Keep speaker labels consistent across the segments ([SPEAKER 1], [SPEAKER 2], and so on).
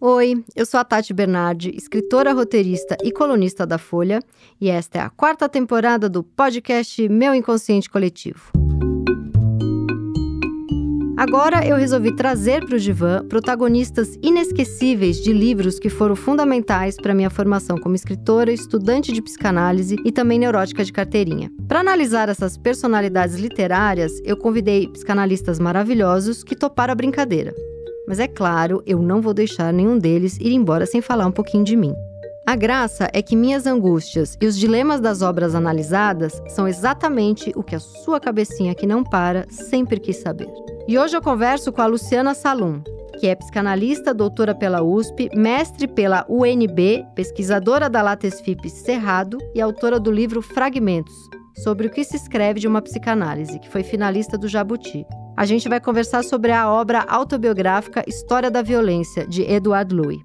[SPEAKER 1] Oi, eu sou a Tati Bernardi, escritora, roteirista e colunista da Folha, e esta é a quarta temporada do podcast Meu Inconsciente Coletivo. Agora eu resolvi trazer para o Divã protagonistas inesquecíveis de livros que foram fundamentais para minha formação como escritora, estudante de psicanálise e também neurótica de carteirinha. Para analisar essas personalidades literárias, eu convidei psicanalistas maravilhosos que toparam a brincadeira. Mas é claro, eu não vou deixar nenhum deles ir embora sem falar um pouquinho de mim. A graça é que minhas angústias e os dilemas das obras analisadas são exatamente o que a sua cabecinha que não para sempre quis saber. E hoje eu converso com a Luciana Salum, que é psicanalista, doutora pela USP, mestre pela UNB, pesquisadora da Latesfip Cerrado e autora do livro Fragmentos, sobre o que se escreve de uma psicanálise, que foi finalista do Jabuti. A gente vai conversar sobre a obra autobiográfica História da Violência, de Edward Louis.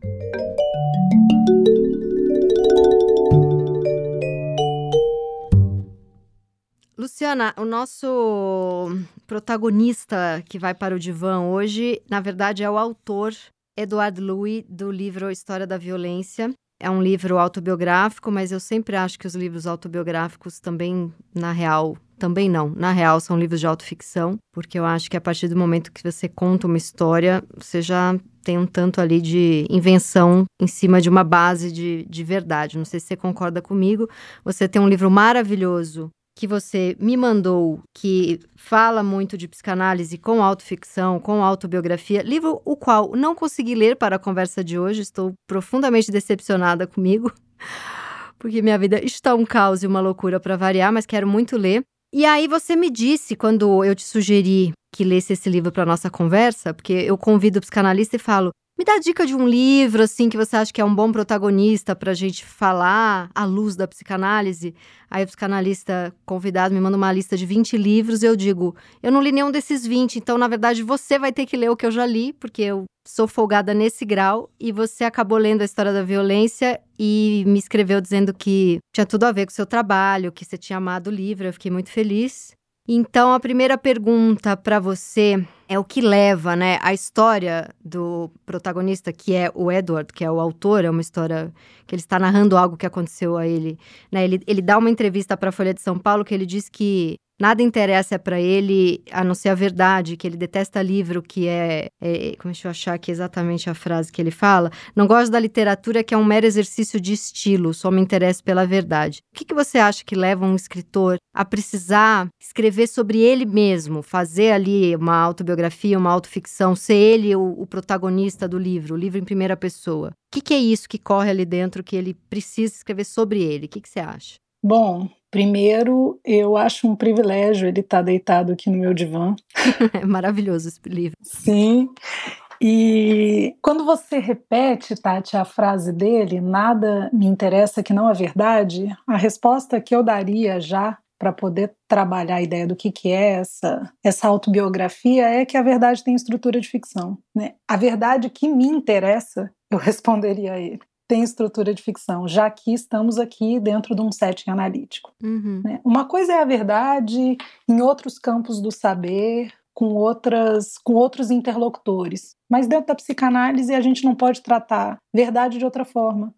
[SPEAKER 1] Luciana, o nosso protagonista que vai para o divã hoje, na verdade, é o autor Edward Louis do livro História da Violência. É um livro autobiográfico, mas eu sempre acho que os livros autobiográficos também, na real, também não. Na real, são livros de autoficção, porque eu acho que a partir do momento que você conta uma história, você já tem um tanto ali de invenção em cima de uma base de, de verdade. Não sei se você concorda comigo. Você tem um livro maravilhoso que você me mandou, que fala muito de psicanálise com autoficção, com autobiografia, livro o qual não consegui ler para a conversa de hoje, estou profundamente decepcionada comigo, porque minha vida está um caos e uma loucura para variar, mas quero muito ler. E aí você me disse, quando eu te sugeri que lesse esse livro para nossa conversa, porque eu convido o psicanalista e falo: me dá dica de um livro, assim, que você acha que é um bom protagonista para a gente falar à luz da psicanálise. Aí o psicanalista convidado me manda uma lista de 20 livros e eu digo: eu não li nenhum desses 20, então, na verdade, você vai ter que ler o que eu já li, porque eu sou folgada nesse grau. E você acabou lendo a história da violência e me escreveu dizendo que tinha tudo a ver com o seu trabalho, que você tinha amado o livro. Eu fiquei muito feliz. Então, a primeira pergunta para você é o que leva, né, a história do protagonista, que é o Edward, que é o autor, é uma história que ele está narrando algo que aconteceu a ele, né? Ele, ele dá uma entrevista para a Folha de São Paulo que ele diz que Nada interessa para ele a não ser a verdade, que ele detesta livro que é, é, Como deixa eu achar aqui exatamente a frase que ele fala? Não gosto da literatura que é um mero exercício de estilo, só me interessa pela verdade. O que, que você acha que leva um escritor a precisar escrever sobre ele mesmo, fazer ali uma autobiografia, uma autoficção, ser ele o, o protagonista do livro, o livro em primeira pessoa? O que, que é isso que corre ali dentro que ele precisa escrever sobre ele? O que, que você acha?
[SPEAKER 2] Bom, primeiro, eu acho um privilégio ele estar tá deitado aqui no meu divã.
[SPEAKER 1] é maravilhoso esse livro.
[SPEAKER 2] Sim. E quando você repete, Tati, a frase dele, nada me interessa que não é verdade, a resposta que eu daria já para poder trabalhar a ideia do que, que é essa, essa autobiografia é que a verdade tem estrutura de ficção. Né? A verdade que me interessa, eu responderia a ele tem estrutura de ficção, já que estamos aqui dentro de um setting analítico. Uhum. Né? Uma coisa é a verdade em outros campos do saber, com outras com outros interlocutores, mas dentro da psicanálise a gente não pode tratar verdade de outra forma.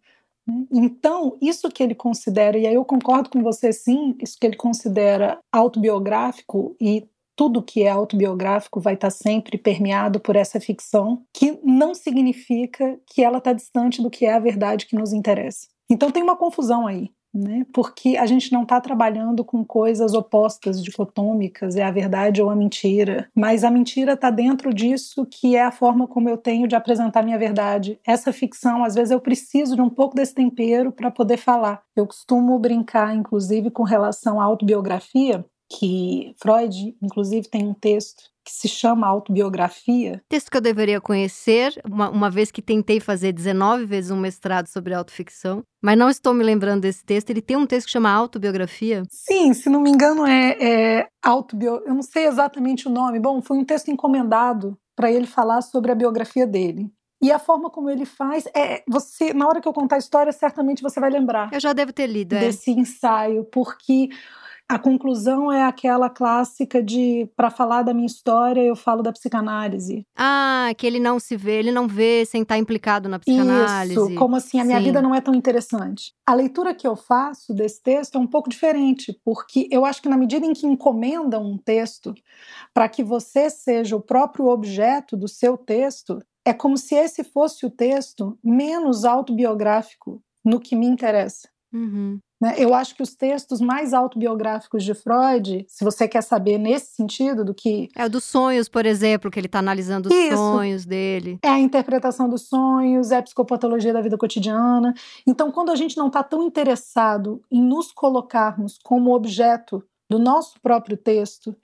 [SPEAKER 2] Né? Então, isso que ele considera, e aí eu concordo com você sim, isso que ele considera autobiográfico e tudo que é autobiográfico vai estar sempre permeado por essa ficção, que não significa que ela está distante do que é a verdade que nos interessa. Então tem uma confusão aí. Né? Porque a gente não está trabalhando com coisas opostas, dicotômicas, é a verdade ou a mentira, mas a mentira está dentro disso que é a forma como eu tenho de apresentar minha verdade. Essa ficção, às vezes, eu preciso de um pouco desse tempero para poder falar. Eu costumo brincar, inclusive, com relação à autobiografia, que Freud, inclusive, tem um texto que se chama Autobiografia.
[SPEAKER 1] Texto que eu deveria conhecer, uma, uma, vez que tentei fazer 19 vezes um mestrado sobre autoficção, mas não estou me lembrando desse texto. Ele tem um texto que chama Autobiografia?
[SPEAKER 2] Sim, se não me engano é, é autobio... Eu não sei exatamente o nome. Bom, foi um texto encomendado para ele falar sobre a biografia dele. E a forma como ele faz é você, na hora que eu contar a história, certamente você vai lembrar.
[SPEAKER 1] Eu já devo ter lido, é.
[SPEAKER 2] desse ensaio, porque A conclusão é aquela clássica de para falar da minha história eu falo da psicanálise.
[SPEAKER 1] Ah, que ele não se vê, ele não vê sem estar implicado na psicanálise.
[SPEAKER 2] Isso, como assim a minha Sim. vida não é tão interessante. A leitura que eu faço desse texto é um pouco diferente, porque eu acho que na medida em que encomendam um texto para que você seja o próprio objeto do seu texto, é como se esse fosse o texto menos autobiográfico no que me interessa.
[SPEAKER 1] Uhum.
[SPEAKER 2] Né? Eu acho que os textos mais autobiográficos de Freud, se você quer saber nesse sentido do que.
[SPEAKER 1] É o dos sonhos, por exemplo, que ele está analisando os Isso. sonhos dele.
[SPEAKER 2] É a interpretação dos sonhos, é a psicopatologia da vida cotidiana. Então, quando a gente não está tão interessado em nos colocarmos como objeto do nosso próprio texto,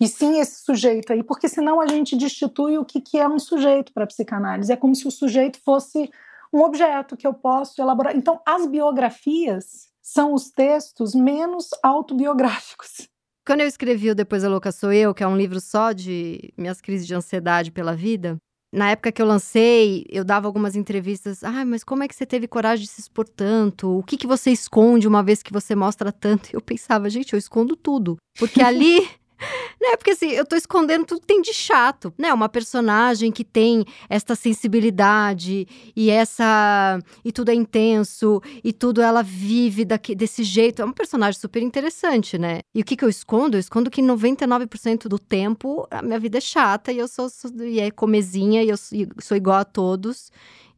[SPEAKER 2] e sim esse sujeito aí, porque senão a gente destitui o que, que é um sujeito para a psicanálise. É como se o sujeito fosse um objeto que eu posso elaborar. Então, as biografias são os textos menos autobiográficos.
[SPEAKER 1] Quando eu escrevi o Depois a Louca Sou Eu, que é um livro só de minhas crises de ansiedade pela vida, na época que eu lancei, eu dava algumas entrevistas. Ah, mas como é que você teve coragem de se expor tanto? O que, que você esconde uma vez que você mostra tanto? E eu pensava, gente, eu escondo tudo. Porque ali né? Porque assim, eu tô escondendo tudo que tem de chato, né? Uma personagem que tem esta sensibilidade e essa e tudo é intenso e tudo ela vive daqui, desse jeito. É um personagem super interessante, né? E o que que eu escondo? Eu escondo que 99% do tempo a minha vida é chata e eu sou, sou e é comezinha e eu sou igual a todos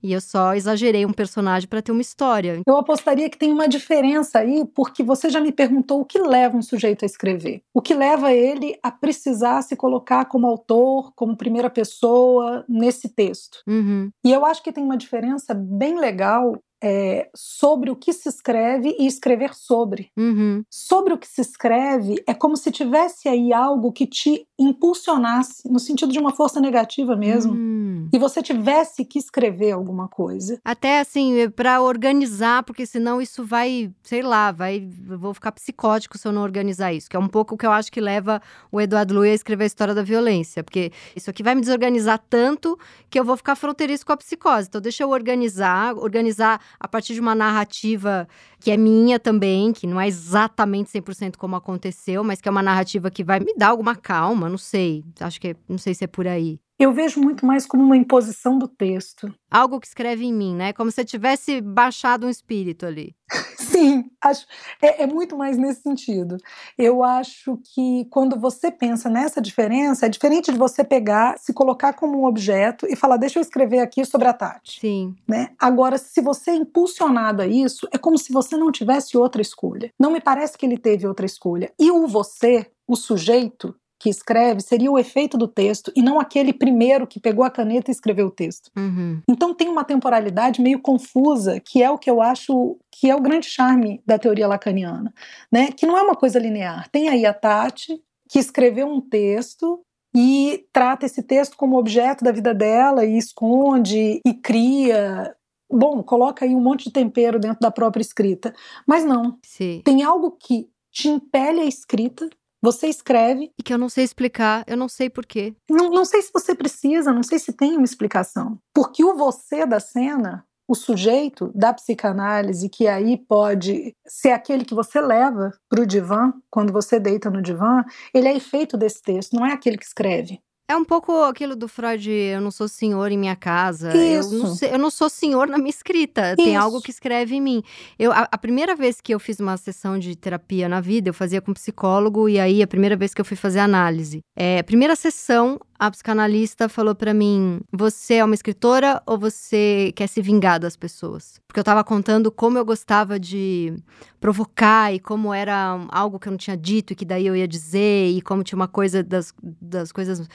[SPEAKER 1] e eu só exagerei um personagem para ter uma história.
[SPEAKER 2] Eu apostaria que tem uma diferença aí, porque você já me perguntou o que leva um sujeito a escrever. O que leva ele a precisar se colocar como autor, como primeira pessoa nesse texto.
[SPEAKER 1] Uhum.
[SPEAKER 2] E eu acho que tem uma diferença bem legal é, sobre o que se escreve e escrever sobre.
[SPEAKER 1] Uhum.
[SPEAKER 2] Sobre o que se escreve é como se tivesse aí algo que te impulsionasse, no sentido de uma força negativa mesmo,
[SPEAKER 1] uhum.
[SPEAKER 2] e você tivesse que escrever alguma coisa.
[SPEAKER 1] Até assim, para organizar, porque senão isso vai, sei lá, vai, vou ficar psicótico se eu não organizar isso, que é um pouco o que eu acho que leva o Eduardo Lui a escrever a história da violência, porque isso aqui vai me desorganizar tanto que eu vou ficar fronteiriço com a psicose. Então deixa eu organizar, organizar a partir de uma narrativa que é minha também, que não é exatamente 100% como aconteceu, mas que é uma narrativa que vai me dar alguma calma, não sei. Acho que é, não sei se é por aí.
[SPEAKER 2] Eu vejo muito mais como uma imposição do texto.
[SPEAKER 1] Algo que escreve em mim, né? Como se eu tivesse baixado um espírito ali.
[SPEAKER 2] Sim, acho, é, é, muito mais nesse sentido. Eu acho que quando você pensa nessa diferença, é diferente de você pegar, se colocar como um objeto e falar, deixa eu escrever aqui sobre a Tati.
[SPEAKER 1] Sim.
[SPEAKER 2] Né? Agora, se você é impulsionado a isso, é como se você não tivesse outra escolha. Não me parece que ele teve outra escolha. E o você, o sujeito, que escreve seria o efeito do texto e não aquele primeiro que pegou a caneta e escreveu o texto.
[SPEAKER 1] Uhum.
[SPEAKER 2] Então tem uma temporalidade meio confusa, que é o que eu acho que é o grande charme da teoria lacaniana, né? Que não é uma coisa linear. Tem aí a Tati, que escreveu um texto e trata esse texto como objeto da vida dela e esconde e cria bom, coloca aí um monte de tempero dentro da própria escrita. Mas não.
[SPEAKER 1] Sim.
[SPEAKER 2] Tem algo que te impele a escrita, você escreve.
[SPEAKER 1] E que eu não sei explicar, eu não sei porquê.
[SPEAKER 2] Não, não sei se você precisa, não sei se tem uma explicação. Porque o você da cena, o sujeito da psicanálise, que aí pode ser aquele que você leva para o divã, quando você deita no divã, ele é efeito desse texto, não é aquele que escreve.
[SPEAKER 1] É um pouco aquilo do Freud, eu não sou senhor em minha casa.
[SPEAKER 2] Isso.
[SPEAKER 1] Eu não, eu não sou senhor na minha escrita. Isso. Tem algo que escreve em mim. Eu, a, a, primeira vez que eu fiz uma sessão de terapia na vida, eu fazia com psicólogo, e aí a primeira vez que eu fui fazer análise. É, primeira sessão, a psicanalista falou para mim: Você é uma escritora ou você quer se vingar das pessoas? Porque eu tava contando como eu gostava de provocar e como era algo que eu não tinha dito e que daí eu ia dizer, e como tinha uma coisa das, das coisas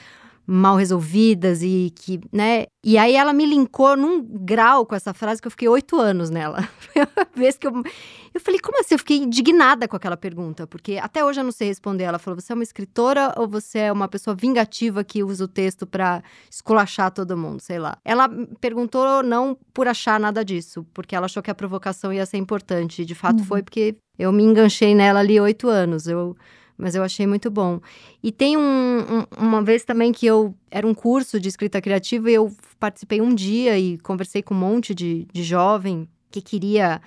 [SPEAKER 1] mal resolvidas e que, né? E aí ela me linkou num grau com essa frase que eu fiquei oito anos nela. Foi a vez que eu. Eu falei, como assim? Eu fiquei indignada com aquela pergunta, porque até hoje eu não sei responder. Ela falou: você é uma escritora ou você é uma pessoa vingativa que usa o texto para esculachar todo mundo, sei lá. Ela perguntou não por achar nada disso, porque ela achou que a provocação ia ser importante. E de fato uhum. foi porque eu me enganchei nela ali oito anos. Eu mas eu achei muito bom. E tem um, um, uma vez também que eu era um curso de escrita criativa e eu participei um dia e conversei com um monte de, de jovem que queria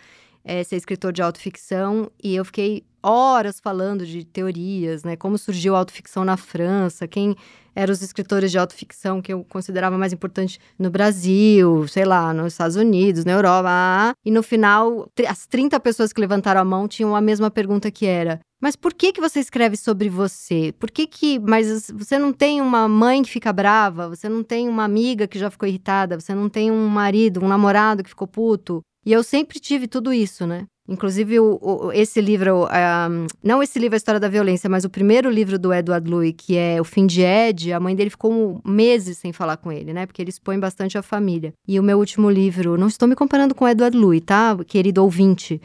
[SPEAKER 1] é, ser escritor de autoficção e eu fiquei horas falando de teorias, né? Como surgiu a autoficção na França, quem eram os escritores de autoficção que eu considerava mais importante no Brasil, sei lá, nos Estados Unidos, na Europa. Ah, e no final, as 30 pessoas que levantaram a mão tinham a mesma pergunta que era: mas por que que você escreve sobre você? Por que que, mas você não tem uma mãe que fica brava, você não tem uma amiga que já ficou irritada, você não tem um marido, um namorado que ficou puto? E eu sempre tive tudo isso, né? Inclusive, o, o, esse livro, um, não esse livro, A História da Violência, mas o primeiro livro do Edward Louis, que é O Fim de Ed, a mãe dele ficou meses sem falar com ele, né? Porque ele expõe bastante a família. E o meu último livro, não estou me comparando com o Edward Louis, tá, querido ouvinte?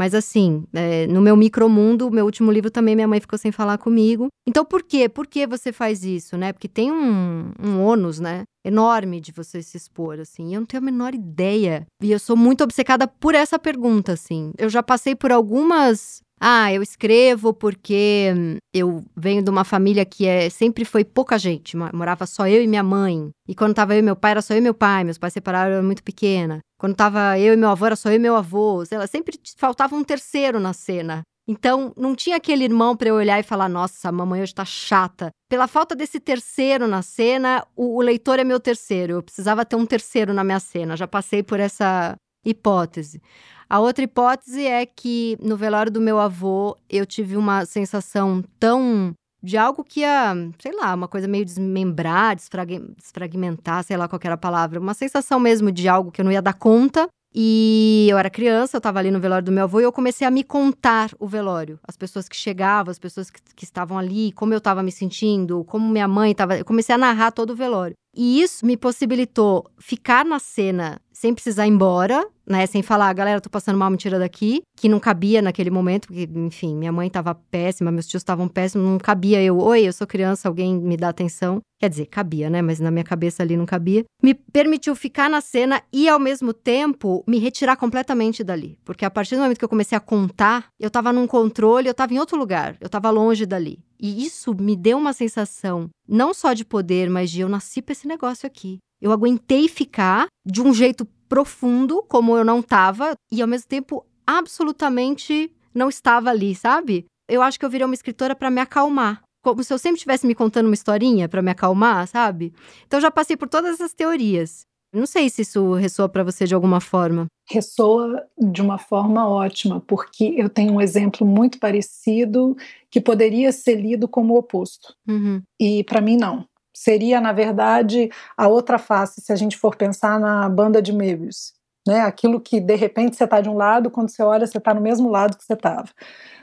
[SPEAKER 1] Mas assim, é, no meu micromundo, meu último livro também minha mãe ficou sem falar comigo. Então por quê? Por que você faz isso, né? Porque tem um, um ônus, né? Enorme de você se expor, assim. Eu não tenho a menor ideia. E eu sou muito obcecada por essa pergunta, assim. Eu já passei por algumas ah, eu escrevo porque eu venho de uma família que é, sempre foi pouca gente. Morava só eu e minha mãe. E quando tava eu e meu pai, era só eu e meu pai. Meus pais separaram, eu era muito pequena. Quando tava eu e meu avô, era só eu e meu avô. Sei lá, sempre faltava um terceiro na cena. Então, não tinha aquele irmão para eu olhar e falar: nossa, a mamãe hoje tá chata. Pela falta desse terceiro na cena, o, o leitor é meu terceiro. Eu precisava ter um terceiro na minha cena. Já passei por essa hipótese. A outra hipótese é que no velório do meu avô eu tive uma sensação tão de algo que ia, sei lá, uma coisa meio desmembrar, desfragmentar, sei lá qual era a palavra, uma sensação mesmo de algo que eu não ia dar conta. E eu era criança, eu estava ali no velório do meu avô e eu comecei a me contar o velório. As pessoas que chegavam, as pessoas que, que estavam ali, como eu estava me sentindo, como minha mãe estava. Eu comecei a narrar todo o velório. E isso me possibilitou ficar na cena sem precisar ir embora, né? Sem falar, galera, tô passando mal, me tira daqui. Que não cabia naquele momento, porque, enfim, minha mãe tava péssima, meus tios estavam péssimos, não cabia eu, oi, eu sou criança, alguém me dá atenção. Quer dizer, cabia, né? Mas na minha cabeça ali não cabia. Me permitiu ficar na cena e, ao mesmo tempo, me retirar completamente dali. Porque a partir do momento que eu comecei a contar, eu tava num controle, eu tava em outro lugar, eu tava longe dali. E isso me deu uma sensação, não só de poder, mas de eu nasci pra esse negócio aqui. Eu aguentei ficar de um jeito profundo, como eu não estava, e ao mesmo tempo absolutamente não estava ali, sabe? Eu acho que eu virei uma escritora para me acalmar. Como se eu sempre estivesse me contando uma historinha para me acalmar, sabe? Então já passei por todas essas teorias. Não sei se isso ressoa para você de alguma forma.
[SPEAKER 2] Ressoa de uma forma ótima, porque eu tenho um exemplo muito parecido que poderia ser lido como o oposto.
[SPEAKER 1] Uhum.
[SPEAKER 2] E para mim, não seria, na verdade, a outra face, se a gente for pensar na banda de Möbius. Né? Aquilo que, de repente, você está de um lado, quando você olha, você está no mesmo lado que você estava.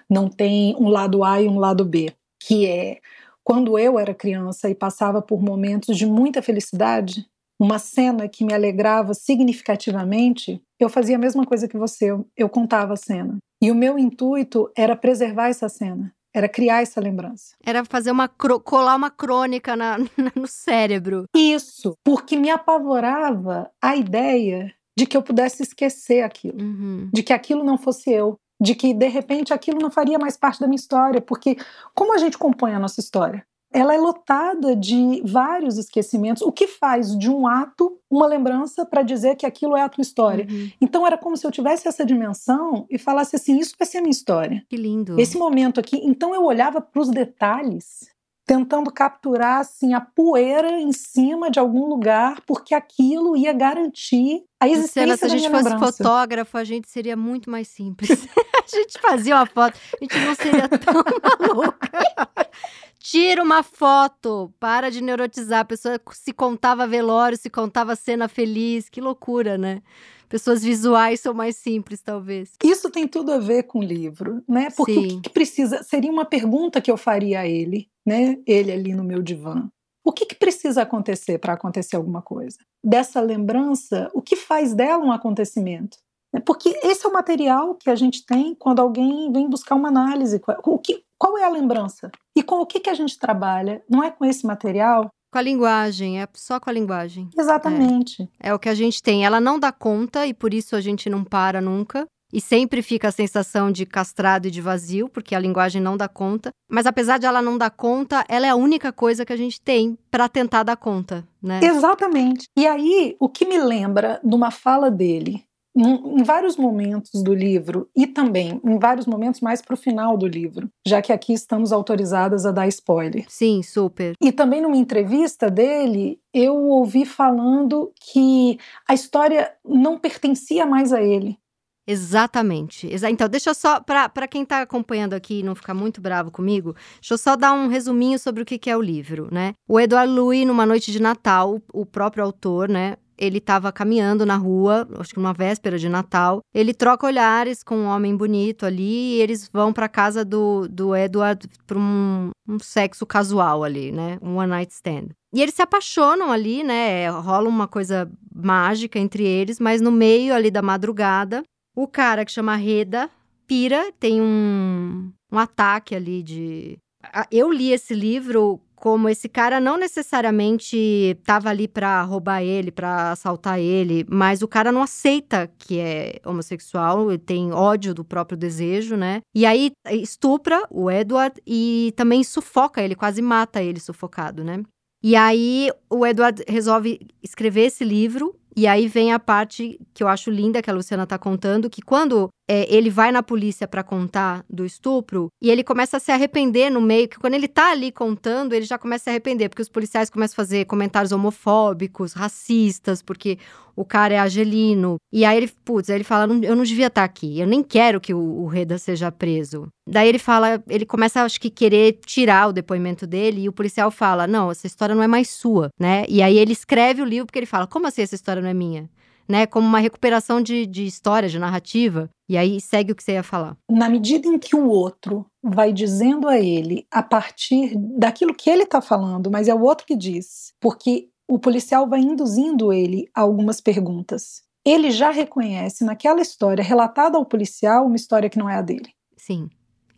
[SPEAKER 2] Não tem um lado A e um lado B, que é quando eu era criança e passava por momentos de muita felicidade, uma cena que me alegrava significativamente, eu fazia a mesma coisa que você, eu contava a cena. E o meu intuito era preservar essa cena. Era criar essa lembrança.
[SPEAKER 1] Era fazer uma colar uma crônica na, na, no cérebro.
[SPEAKER 2] Isso, porque me apavorava a ideia de que eu pudesse esquecer aquilo,
[SPEAKER 1] uhum.
[SPEAKER 2] de que aquilo não fosse eu, de que de repente aquilo não faria mais parte da minha história, porque como a gente compõe a nossa história? Ela é lotada de vários esquecimentos, o que faz de um ato uma lembrança para dizer que aquilo é a tua história.
[SPEAKER 1] Uhum.
[SPEAKER 2] Então era como se eu tivesse essa dimensão e falasse assim: isso vai ser a minha história.
[SPEAKER 1] Que lindo.
[SPEAKER 2] Esse momento aqui. Então eu olhava para os detalhes, tentando capturar assim a poeira em cima de algum lugar, porque aquilo ia garantir a existência Luciana,
[SPEAKER 1] se a gente
[SPEAKER 2] fosse
[SPEAKER 1] lembrança. fotógrafo, a gente seria muito mais simples. a gente fazia uma foto, a gente não seria tão maluca. Tira uma foto, para de neurotizar. A pessoa se contava velório, se contava cena feliz. Que loucura, né? Pessoas visuais são mais simples, talvez.
[SPEAKER 2] Isso tem tudo a ver com o livro, né? Porque Sim. o que, que precisa. Seria uma pergunta que eu faria a ele, né? Ele ali no meu divã. O que, que precisa acontecer para acontecer alguma coisa? Dessa lembrança, o que faz dela um acontecimento? Porque esse é o material que a gente tem quando alguém vem buscar uma análise. O que, qual é a lembrança? E com o que, que a gente trabalha? Não é com esse material?
[SPEAKER 1] Com a linguagem, é só com a linguagem.
[SPEAKER 2] Exatamente.
[SPEAKER 1] É, é o que a gente tem. Ela não dá conta e por isso a gente não para nunca. E sempre fica a sensação de castrado e de vazio, porque a linguagem não dá conta. Mas apesar de ela não dar conta, ela é a única coisa que a gente tem para tentar dar conta, né?
[SPEAKER 2] Exatamente. E aí, o que me lembra de uma fala dele em, vários momentos do livro e também em vários momentos mais para o final do livro, já que aqui estamos autorizadas a dar spoiler.
[SPEAKER 1] Sim, super.
[SPEAKER 2] E também numa entrevista dele, eu ouvi falando que a história não pertencia mais a ele.
[SPEAKER 1] Exatamente. Então, deixa eu só, para quem está acompanhando aqui e não ficar muito bravo comigo, deixa eu só dar um resuminho sobre o que, que é o livro, né? O Edward Louis, numa noite de Natal, o próprio autor, né, ele estava caminhando na rua, acho que numa véspera de Natal. Ele troca olhares com um homem bonito ali e eles vão para casa do, do Edward para um, um sexo casual ali, né? Um one night stand. E eles se apaixonam ali, né? Rola uma coisa mágica entre eles, mas no meio ali da madrugada, o cara que chama Reda pira, tem um, um ataque ali de. Eu li esse livro como esse cara não necessariamente estava ali para roubar ele, para assaltar ele, mas o cara não aceita que é homossexual, ele tem ódio do próprio desejo, né? E aí estupra o Edward e também sufoca ele, quase mata ele sufocado, né? E aí o Edward resolve escrever esse livro e aí vem a parte que eu acho linda que a Luciana tá contando, que quando é, ele vai na polícia para contar do estupro e ele começa a se arrepender no meio, que quando ele tá ali contando, ele já começa a se arrepender, porque os policiais começam a fazer comentários homofóbicos, racistas, porque o cara é argelino. E aí ele, putz, aí ele fala: eu não devia estar tá aqui, eu nem quero que o, o Reda seja preso. Daí ele fala, ele começa, acho que, querer tirar o depoimento dele, e o policial fala: não, essa história não é mais sua, né? E aí ele escreve o livro porque ele fala: como assim essa história não é minha? Né, como uma recuperação de, de história, de narrativa. E aí segue o que você ia falar.
[SPEAKER 2] Na medida em que o outro vai dizendo a ele a partir daquilo que ele está falando, mas é o outro que diz, porque o policial vai induzindo ele a algumas perguntas. Ele já reconhece naquela história relatada ao policial uma história que não é a dele.
[SPEAKER 1] Sim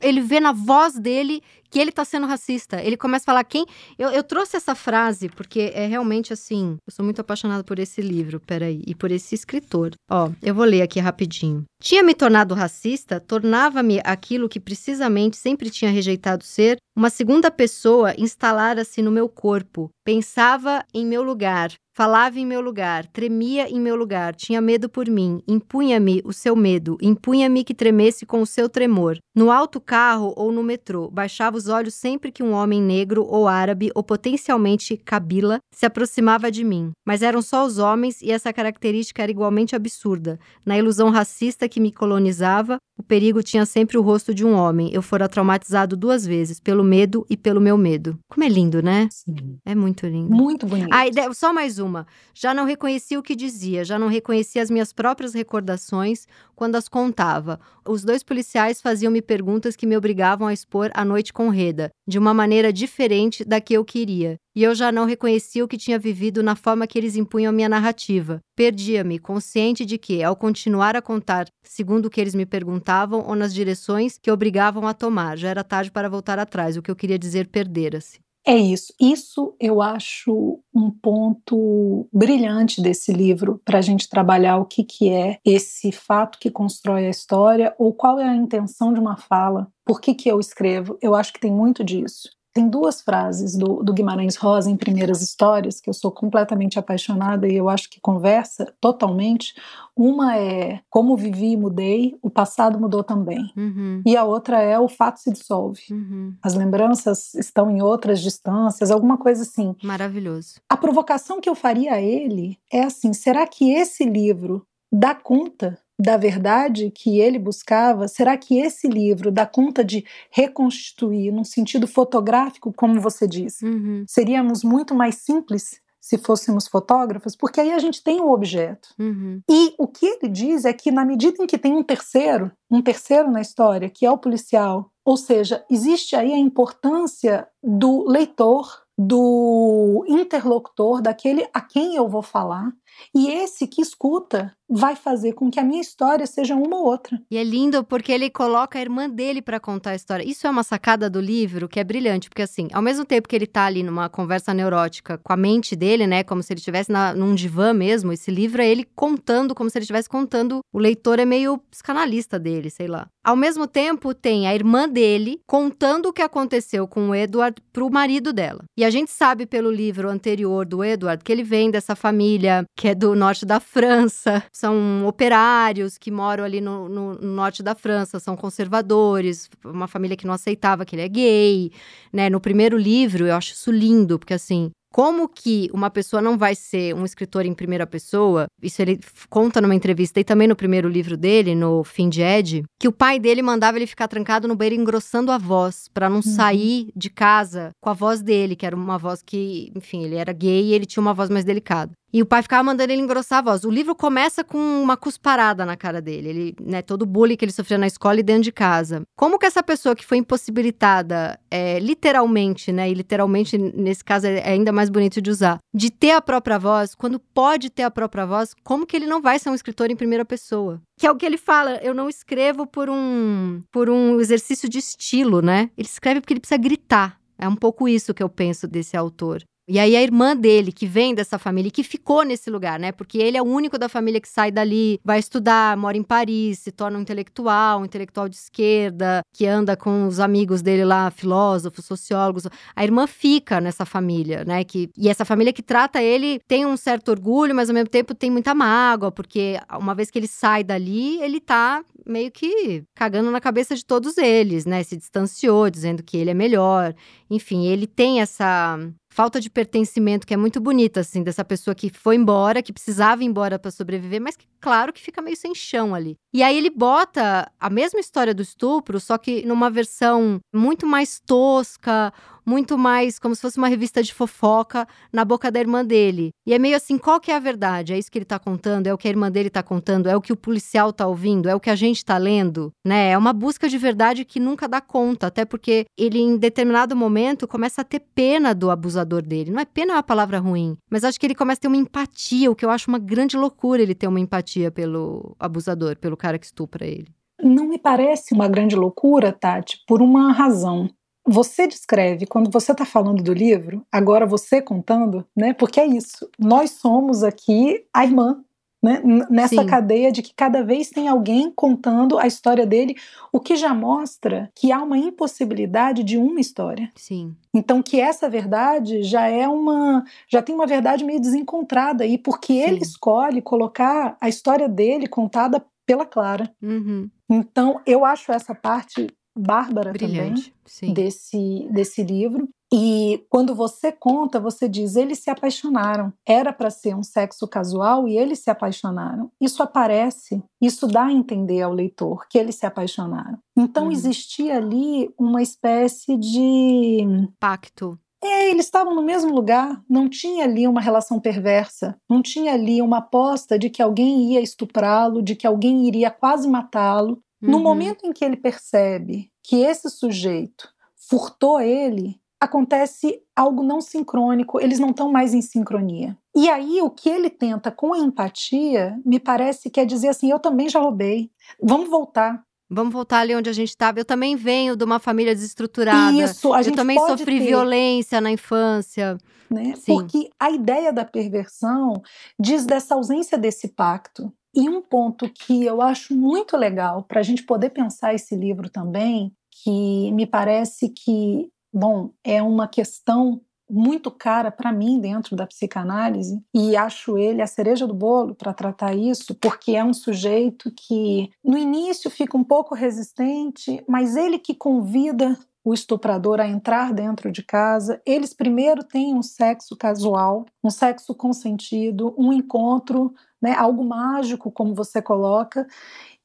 [SPEAKER 1] ele vê na voz dele que ele tá sendo racista. Ele começa a falar quem. Eu, eu trouxe essa frase porque é realmente assim. Eu sou muito apaixonada por esse livro, peraí, e por esse escritor. Ó, eu vou ler aqui rapidinho. Tinha me tornado racista, tornava-me aquilo que precisamente sempre tinha rejeitado ser, uma segunda pessoa instalara-se no meu corpo, pensava em meu lugar, Falava em meu lugar, tremia em meu lugar, tinha medo por mim, impunha-me o seu medo, impunha-me que tremesse com o seu tremor. No alto carro ou no metrô, baixava os olhos sempre que um homem negro ou árabe ou potencialmente cabila se aproximava de mim. Mas eram só os homens e essa característica era igualmente absurda. Na ilusão racista que me colonizava, o perigo tinha sempre o rosto de um homem. Eu fora traumatizado duas vezes, pelo medo e pelo meu medo. Como é lindo, né?
[SPEAKER 2] Sim.
[SPEAKER 1] É muito lindo.
[SPEAKER 2] Muito bonito.
[SPEAKER 1] Ah, só mais uma uma. Já não reconhecia o que dizia, já não reconhecia as minhas próprias recordações quando as contava. Os dois policiais faziam-me perguntas que me obrigavam a expor a noite com Reda, de uma maneira diferente da que eu queria. E eu já não reconhecia o que tinha vivido na forma que eles impunham minha narrativa. Perdia-me, consciente de que, ao continuar a contar segundo o que eles me perguntavam ou nas direções que obrigavam a tomar, já era tarde para voltar atrás. O que eu queria dizer perdera-se.
[SPEAKER 2] É isso. Isso eu acho um ponto brilhante desse livro para a gente trabalhar o que, que é esse fato que constrói a história ou qual é a intenção de uma fala. Por que, que eu escrevo? Eu acho que tem muito disso. Tem duas frases do, do, Guimarães Rosa em Primeiras Histórias que eu sou completamente apaixonada e eu acho que conversa totalmente. Uma é Como vivi e mudei, o passado mudou também.
[SPEAKER 1] Uhum.
[SPEAKER 2] E a outra é O fato se dissolve.
[SPEAKER 1] Uhum.
[SPEAKER 2] As lembranças estão em outras distâncias, alguma coisa assim.
[SPEAKER 1] Maravilhoso.
[SPEAKER 2] A provocação que eu faria a ele é assim: será que esse livro dá conta da verdade que ele buscava, será que esse livro dá conta de reconstituir num sentido fotográfico, como você disse?
[SPEAKER 1] Uhum.
[SPEAKER 2] Seríamos muito mais simples se fôssemos fotógrafos, porque aí a gente tem o objeto.
[SPEAKER 1] Uhum.
[SPEAKER 2] E o que ele diz é que na medida em que tem um terceiro, um terceiro na história, que é o policial, ou seja, existe aí a importância do leitor, do interlocutor, daquele a quem eu vou falar, e esse que escuta vai fazer com que a minha história seja uma ou outra.
[SPEAKER 1] E é lindo porque ele coloca a irmã dele para contar a história. Isso é uma sacada do livro que é brilhante, porque assim, ao mesmo tempo que ele tá ali numa conversa neurótica com a mente dele, né, como se ele estivesse num divã mesmo, esse livro é ele contando como se ele estivesse contando. O leitor é meio psicanalista dele, sei lá. Ao mesmo tempo, tem a irmã dele contando o que aconteceu com o Edward pro marido dela. E a gente sabe pelo livro anterior do Edward que ele vem dessa família que é do norte da França, são operários que moram ali no, no, no, norte da França, são conservadores, uma família que não aceitava que ele é gay, né? No primeiro livro, eu acho isso lindo, porque assim, como que uma pessoa não vai ser um escritor em primeira pessoa? Isso ele conta numa entrevista e também no primeiro livro dele, no Fim de Ed, que o pai dele mandava ele ficar trancado no banheiro engrossando a voz, para não uhum. sair de casa com a voz dele, que era uma voz que, enfim, ele era gay e ele tinha uma voz mais delicada. E o pai ficava mandando ele engrossar a voz. O livro começa com uma cusparada na cara dele. Ele, né, todo o bullying que ele sofria na escola e dentro de casa. Como que essa pessoa que foi impossibilitada, é, literalmente, né, e literalmente nesse caso é ainda mais bonito de usar, de ter a própria voz, quando pode ter a própria voz, como que ele não vai ser um escritor em primeira pessoa? Que é o que ele fala, eu não escrevo por um, por um exercício de estilo, né? Ele escreve porque ele precisa gritar. É um pouco isso que eu penso desse autor. E aí a irmã dele, que vem dessa família e que ficou nesse lugar, né? Porque ele é o único da família que sai dali, vai estudar, mora em Paris, se torna um intelectual, um intelectual de esquerda, que anda com os amigos dele lá, filósofos, sociólogos. A irmã fica nessa família, né? Que, e essa família que trata ele tem um certo orgulho, mas ao mesmo tempo tem muita mágoa, porque uma vez que ele sai dali, ele tá meio que cagando na cabeça de todos eles, né? Se distanciou, dizendo que ele é melhor. Enfim, ele tem essa falta de pertencimento que é muito bonita, assim, dessa pessoa que foi embora, que precisava ir embora para sobreviver, mas que, claro, que fica meio sem chão ali. E aí ele bota a mesma história do estupro, só que numa versão muito mais tosca, muito mais como se fosse uma revista de fofoca na boca da irmã dele. E é meio assim, qual que é a verdade? É isso que ele tá contando? É o que a irmã dele tá contando? É o que o policial tá ouvindo? É o que a gente tá lendo? Né? É uma busca de verdade que nunca dá conta, até porque ele em determinado momento começa a ter pena do abusador dele. Não é pena é uma palavra ruim, mas acho que ele começa a ter uma empatia, o que eu acho uma grande loucura ele ter uma empatia pelo abusador, pelo cara que estupra ele.
[SPEAKER 2] Não me parece uma grande loucura, Tati, por uma razão. Você descreve, quando você está falando do livro, agora você contando, né? Porque é isso. Nós somos aqui a irmã, né? Nessa Sim. cadeia de que cada vez tem alguém contando a história dele, o que já mostra que há uma impossibilidade de uma história.
[SPEAKER 1] Sim.
[SPEAKER 2] Então que essa verdade já é uma, já tem uma verdade meio desencontrada aí, porque Sim. ele escolhe colocar a história dele contada pela Clara.
[SPEAKER 1] Uhum.
[SPEAKER 2] Então eu acho essa parte bárbara
[SPEAKER 1] Brilhante,
[SPEAKER 2] também desse, desse livro. E quando você conta, você diz: eles se apaixonaram. Era para ser um sexo casual e eles se apaixonaram. Isso aparece, isso dá a entender ao leitor que eles se apaixonaram. Então uhum. existia ali uma espécie de
[SPEAKER 1] pacto.
[SPEAKER 2] É, eles estavam no mesmo lugar, não tinha ali uma relação perversa, não tinha ali uma aposta de que alguém ia estuprá-lo, de que alguém iria quase matá-lo, Uhum. No momento em que ele percebe que esse sujeito furtou ele, acontece algo não sincrônico, eles não estão mais em sincronia. E aí o que ele tenta com a empatia, me parece que é dizer assim, eu também já roubei. Vamos voltar.
[SPEAKER 1] Vamos voltar ali onde a gente estava. Eu também venho de uma família desestruturada.
[SPEAKER 2] Isso, a gente
[SPEAKER 1] Eu também sofri
[SPEAKER 2] ter,
[SPEAKER 1] violência na infância.
[SPEAKER 2] Né? Porque a ideia da perversão diz dessa ausência desse pacto. E um ponto que eu acho muito legal para a gente poder pensar esse livro também, que me parece que, bom, é uma questão muito cara para mim dentro da psicanálise e acho ele a cereja do bolo para tratar isso, porque é um sujeito que no início fica um pouco resistente, mas ele que convida o estuprador a entrar dentro de casa, eles primeiro têm um sexo casual, um sexo consentido, um encontro né, algo mágico, como você coloca,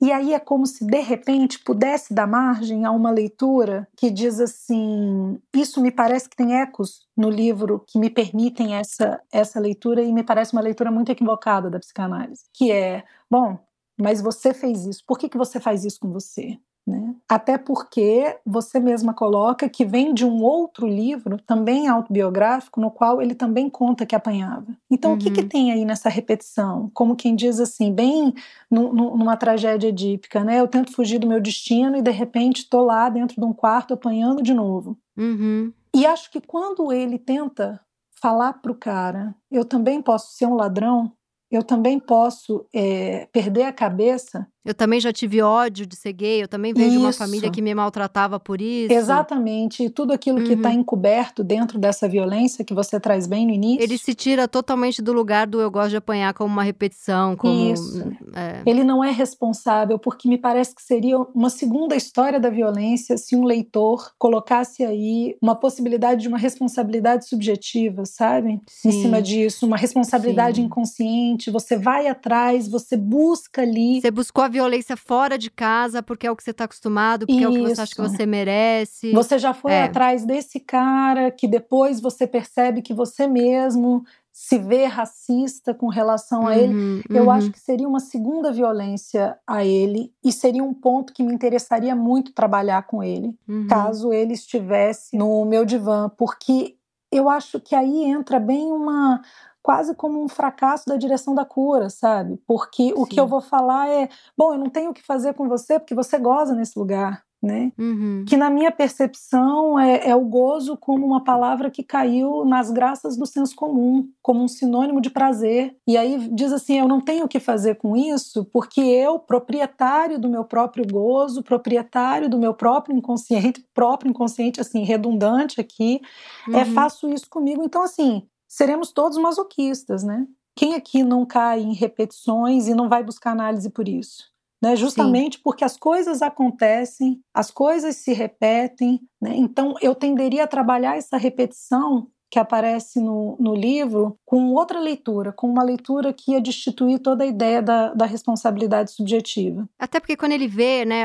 [SPEAKER 2] e aí é como se de repente pudesse dar margem a uma leitura que diz assim: isso me parece que tem ecos no livro que me permitem essa, essa leitura, e me parece uma leitura muito equivocada da psicanálise, que é: bom, mas você fez isso, por que, que você faz isso com você? Né? Até porque você mesma coloca que vem de um outro livro, também autobiográfico, no qual ele também conta que apanhava. Então, uhum. o que, que uhum. tem aí nessa repetição? Como quem diz assim, bem no, no, numa tragédia edípica, né? Eu tento fugir do meu destino e de repente estou lá dentro de um quarto apanhando de novo.
[SPEAKER 1] Uhum.
[SPEAKER 2] E acho que quando ele tenta falar para o cara, eu também posso ser um ladrão, eu também posso é, perder a cabeça,
[SPEAKER 1] Eu também já tive ódio de ser gay, eu também vejo uma família que me maltratava por isso.
[SPEAKER 2] Exatamente, e tudo aquilo que está uhum. encoberto dentro dessa violência que você traz bem no início.
[SPEAKER 1] Ele se tira totalmente do lugar do eu gosto de apanhar como uma repetição, como...
[SPEAKER 2] Isso. É. Ele não é responsável, porque me parece que seria uma segunda história da violência se um leitor colocasse aí uma possibilidade de uma responsabilidade subjetiva, sabe? Sim. Em cima disso, uma responsabilidade Sim. inconsciente, você vai atrás, você busca ali.
[SPEAKER 1] Você buscou a violência fora de casa porque é o que você está acostumado, porque Isso. é o que você acha que você merece.
[SPEAKER 2] Você já foi é. atrás desse cara que depois você percebe que você mesmo se vê racista com relação uhum, a ele, uhum. eu acho que seria uma segunda violência a ele e seria um ponto que me interessaria muito trabalhar com ele, uhum. caso ele estivesse no meu divã, porque eu acho que aí entra bem uma quase como um fracasso da direção da cura, sabe? Porque Sim. o que eu vou falar é, bom, eu não tenho o que fazer com você porque você goza nesse lugar. Né? Uhum. Que na minha percepção é, é, o gozo como uma palavra que caiu nas graças do senso comum, como um sinônimo de prazer. E aí diz assim: eu não tenho o que fazer com isso, porque eu, proprietário do meu próprio gozo, proprietário do meu próprio inconsciente, próprio inconsciente, assim, redundante aqui, é, uhum. é, faço isso comigo. Então, assim, seremos todos masoquistas, né? Quem aqui não cai em repetições e não vai buscar análise por isso? Né? Justamente Sim. porque as coisas acontecem, as coisas se repetem, né? Então eu tenderia a trabalhar essa repetição que aparece no, no livro com outra leitura, com uma leitura que ia destituir toda a ideia da, da responsabilidade subjetiva.
[SPEAKER 1] Até porque quando ele vê, né,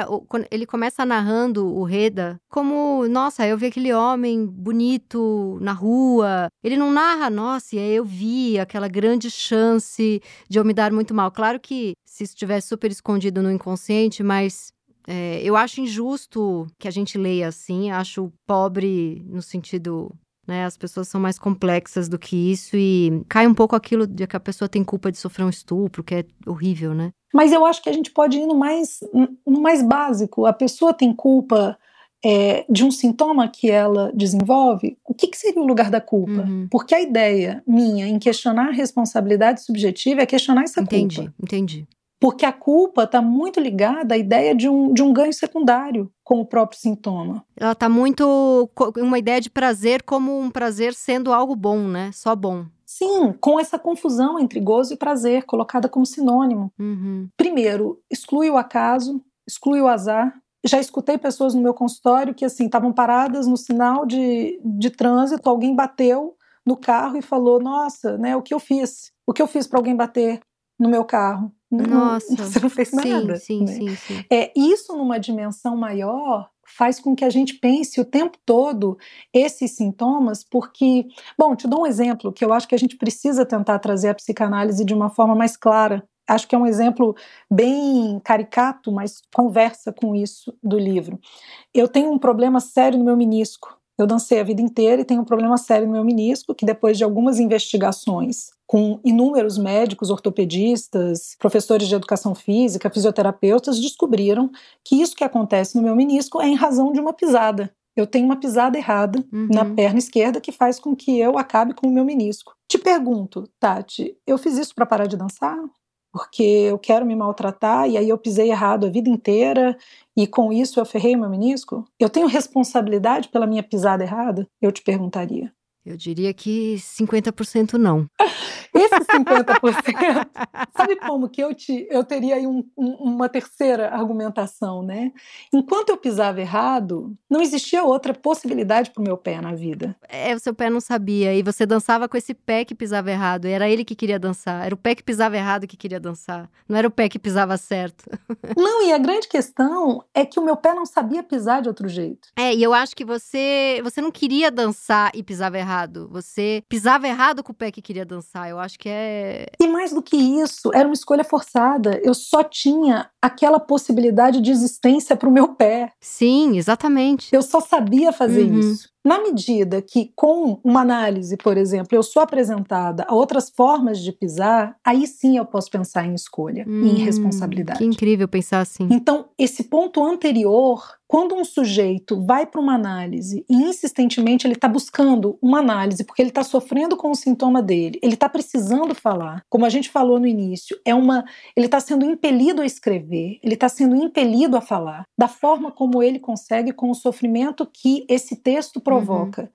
[SPEAKER 1] ele começa narrando o Reda como, nossa, eu vi aquele homem bonito na rua. Ele não narra, nossa, eu vi aquela grande chance de eu me dar muito mal. Claro que se isso estivesse super escondido no inconsciente, mas é, eu acho injusto que a gente leia assim, acho pobre no sentido né? As pessoas são mais complexas do que isso e cai um pouco aquilo de que a pessoa tem culpa de sofrer um estupro, que é horrível, né?
[SPEAKER 2] Mas eu acho que a gente pode ir no mais, no mais básico. A pessoa tem culpa é, de um sintoma que ela desenvolve, o que, que seria o lugar da culpa? Uhum. Porque a ideia minha em questionar a responsabilidade subjetiva é questionar essa
[SPEAKER 1] entendi,
[SPEAKER 2] culpa.
[SPEAKER 1] Entendi, entendi.
[SPEAKER 2] Porque a culpa está muito ligada à ideia de um, de um ganho secundário com o próprio sintoma.
[SPEAKER 1] Ela está muito. uma ideia de prazer como um prazer sendo algo bom, né? Só bom.
[SPEAKER 2] Sim, com essa confusão entre gozo e prazer, colocada como sinônimo. Uhum. Primeiro, exclui o acaso, exclui o azar. Já escutei pessoas no meu consultório que assim estavam paradas no sinal de, de trânsito, alguém bateu no carro e falou: Nossa, né, o que eu fiz? O que eu fiz para alguém bater no meu carro?
[SPEAKER 1] Nossa.
[SPEAKER 2] Você não fez nada.
[SPEAKER 1] Sim, né? sim, sim.
[SPEAKER 2] É, isso numa dimensão maior faz com que a gente pense o tempo todo esses sintomas, porque, bom, te dou um exemplo que eu acho que a gente precisa tentar trazer a psicanálise de uma forma mais clara. Acho que é um exemplo bem caricato, mas conversa com isso do livro. Eu tenho um problema sério no meu menisco. Eu dancei a vida inteira e tenho um problema sério no meu menisco, que depois de algumas investigações com inúmeros médicos, ortopedistas, professores de educação física, fisioterapeutas, descobriram que isso que acontece no meu menisco é em razão de uma pisada. Eu tenho uma pisada errada uhum. na perna esquerda que faz com que eu acabe com o meu menisco. Te pergunto, Tati, eu fiz isso para parar de dançar? Porque eu quero me maltratar e aí eu pisei errado a vida inteira e com isso eu ferrei meu menisco? Eu tenho responsabilidade pela minha pisada errada? Eu te perguntaria.
[SPEAKER 1] Eu diria que 50% não.
[SPEAKER 2] Esse 50%, sabe como que eu, te, eu teria aí um, um, uma terceira argumentação, né? Enquanto eu pisava errado, não existia outra possibilidade para o meu pé na vida.
[SPEAKER 1] É, o seu pé não sabia, e você dançava com esse pé que pisava errado, era ele que queria dançar, era o pé que pisava errado que queria dançar, não era o pé que pisava certo.
[SPEAKER 2] Não, e a grande questão é que o meu pé não sabia pisar de outro jeito.
[SPEAKER 1] É, e eu acho que você, você não queria dançar e pisava errado errado. Você pisava errado com o pé que queria dançar. Eu acho que é.
[SPEAKER 2] E mais do que isso, era uma escolha forçada. Eu só tinha aquela possibilidade de existência para o meu pé.
[SPEAKER 1] Sim, exatamente.
[SPEAKER 2] Eu só sabia fazer uhum. isso. Na medida que, com uma análise, por exemplo, eu sou apresentada a outras formas de pisar, aí sim eu posso pensar em escolha hum, e em responsabilidade.
[SPEAKER 1] Que incrível pensar assim.
[SPEAKER 2] Então, esse ponto anterior quando um sujeito vai para uma análise e insistentemente ele está buscando uma análise porque ele está sofrendo com o sintoma dele, ele está precisando falar, como a gente falou no início, é uma, ele está sendo impelido a escrever, ele está sendo impelido a falar, da forma como ele consegue com o sofrimento que esse texto provoca. Uhum.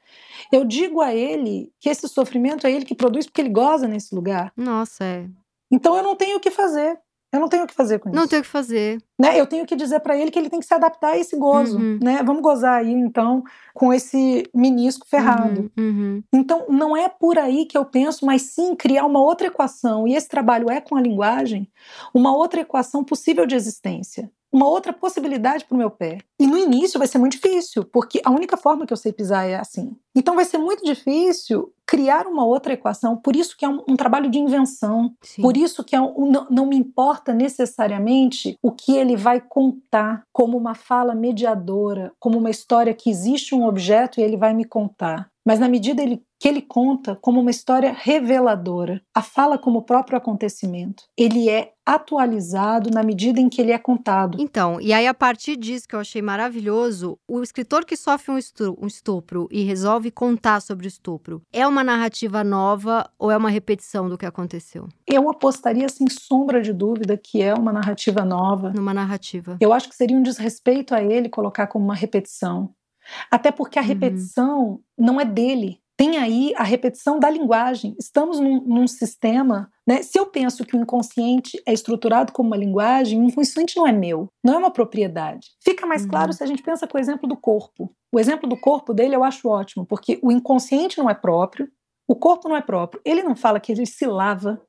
[SPEAKER 2] Eu digo a ele que esse sofrimento é ele que produz porque ele goza nesse lugar.
[SPEAKER 1] Nossa, é.
[SPEAKER 2] Então eu não tenho o que fazer. Eu não tenho o que fazer com isso.
[SPEAKER 1] Não tenho o que fazer.
[SPEAKER 2] Né? Eu tenho que dizer para ele que ele tem que se adaptar a esse gozo, uhum. né? Vamos gozar aí então com esse menisco ferrado.
[SPEAKER 1] Uhum. Uhum.
[SPEAKER 2] Então não é por aí que eu penso, mas sim criar uma outra equação. E esse trabalho é com a linguagem, uma outra equação possível de existência uma outra possibilidade para o meu pé. E no início vai ser muito difícil, porque a única forma que eu sei pisar é assim. Então vai ser muito difícil criar uma outra equação. Por isso que é um, um trabalho de invenção. Sim. Por isso que é um, não, não me importa necessariamente o que ele vai contar como uma fala mediadora, como uma história que existe um objeto e ele vai me contar. Mas na medida que ele conta como uma história reveladora, a fala como o próprio acontecimento. Ele é atualizado na medida em que ele é contado.
[SPEAKER 1] Então, e aí a partir disso que eu achei maravilhoso, o escritor que sofre um estupro, um estupro e resolve contar sobre o estupro, é uma narrativa nova ou é uma repetição do que aconteceu?
[SPEAKER 2] Eu apostaria sem sombra de dúvida que é uma narrativa nova.
[SPEAKER 1] Numa narrativa.
[SPEAKER 2] Eu acho que seria um desrespeito a ele colocar como uma repetição. Até porque a uhum. repetição não é dele, tem aí a repetição da linguagem. Estamos num, num, sistema. Né? Se eu penso que o inconsciente é estruturado como uma linguagem, o inconsciente não é meu, não é uma propriedade. Fica mais uhum. claro se a gente pensa com o exemplo do corpo. O exemplo do corpo dele eu acho ótimo, porque o inconsciente não é próprio, o corpo não é próprio. Ele não fala que ele se lava,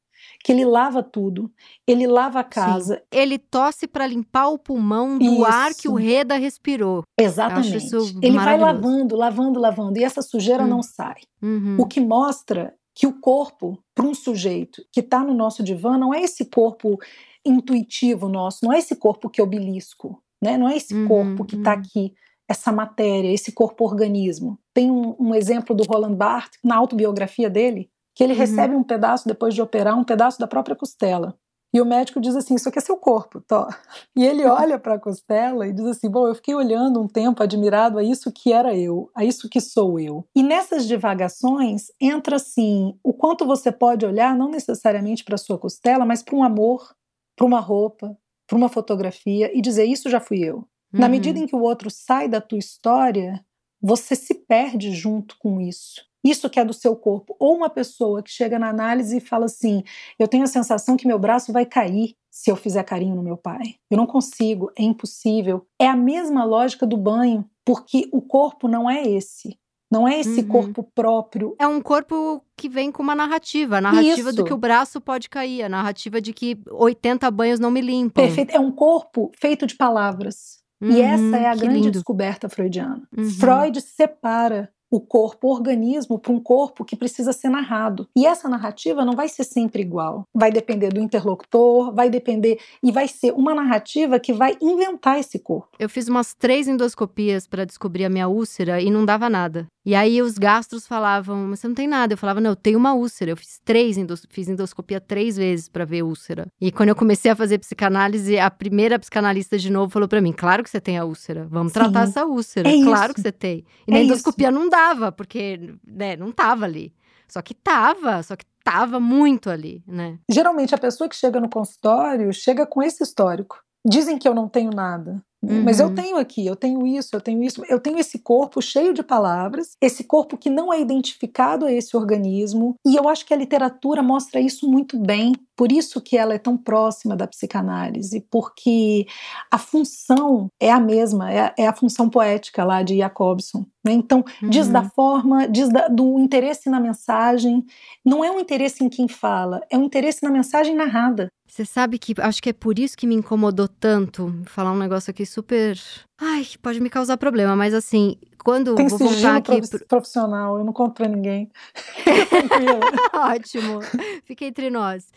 [SPEAKER 2] que ele lava tudo, ele lava a casa. Sim.
[SPEAKER 1] Ele tosse para limpar o pulmão do isso. ar que o Reda respirou.
[SPEAKER 2] Exatamente. ele vai lavando, lavando, lavando, e essa sujeira hum. não sai.
[SPEAKER 1] Uhum.
[SPEAKER 2] O que mostra que o corpo, para um sujeito que está no nosso divã, não é esse corpo intuitivo nosso, não é esse corpo que obelisco, né? não é esse uhum, corpo que está uhum. aqui, essa matéria, esse corpo-organismo. Tem um, um exemplo do Roland Barthes, na autobiografia dele, que ele uhum. recebe um pedaço, depois de operar, um pedaço da própria costela. E o médico diz assim: Isso aqui é seu corpo, tó. E ele olha para a costela e diz assim: Bom, eu fiquei olhando um tempo admirado a isso que era eu, a isso que sou eu. E nessas divagações entra assim: o quanto você pode olhar, não necessariamente para sua costela, mas para um amor, para uma roupa, para uma fotografia e dizer: Isso já fui eu. Uhum. Na medida em que o outro sai da tua história, você se perde junto com isso isso que é do seu corpo. Ou uma pessoa que chega na análise e fala assim: eu tenho a sensação que meu braço vai cair se eu fizer carinho no meu pai. Eu não consigo, é impossível. É a mesma lógica do banho, porque o corpo não é esse. Não é esse uhum. corpo próprio.
[SPEAKER 1] É um corpo que vem com uma narrativa. A narrativa Isso. do que o braço pode cair. A narrativa de que 80 banhos não me limpam.
[SPEAKER 2] Perfeito. É um corpo feito de palavras. Uhum, e essa é a grande lindo. descoberta freudiana. Uhum. Freud separa o corpo, o organismo, para um corpo que precisa ser narrado. E essa narrativa não vai ser sempre igual. Vai depender do interlocutor, vai depender. E vai ser uma narrativa que vai inventar esse corpo.
[SPEAKER 1] Eu fiz umas três endoscopias para descobrir a minha úlcera e não dava nada. E aí os gastros falavam, mas você não tem nada. Eu falava, não, eu tenho uma úlcera. Eu fiz três, endos fiz endoscopia três vezes para ver úlcera. E quando eu comecei a fazer psicanálise, a primeira psicanalista de novo falou para mim, claro que você tem a úlcera. Vamos Sim. tratar essa úlcera. É claro isso. que você tem. E na é endoscopia isso. não dava, porque né, não tava ali. Só que tava, só que tava muito ali, né?
[SPEAKER 2] Geralmente a pessoa que chega no consultório chega com esse histórico. Dizem que eu não tenho nada. Uhum. Mas eu uhum. tenho aqui, eu tenho isso, eu tenho isso, eu tenho esse corpo cheio de palavras, esse corpo que não é identificado a esse organismo, e eu acho que a literatura mostra isso muito bem. Por isso que ela é tão próxima da psicanálise, porque a função é a mesma, é a, é a função poética lá de Jacobson. Né? Então, uhum. diz da forma, diz da, do interesse na mensagem. Não é um interesse em quem fala, é um interesse na mensagem narrada.
[SPEAKER 1] Você sabe que acho que é por isso que me incomodou tanto falar um negócio aqui super. Ai, que pode me causar problema, mas assim, quando
[SPEAKER 2] Tem vou voltar aqui pro... profissional, eu não conto pra ninguém.
[SPEAKER 1] Ótimo. Fica entre nós.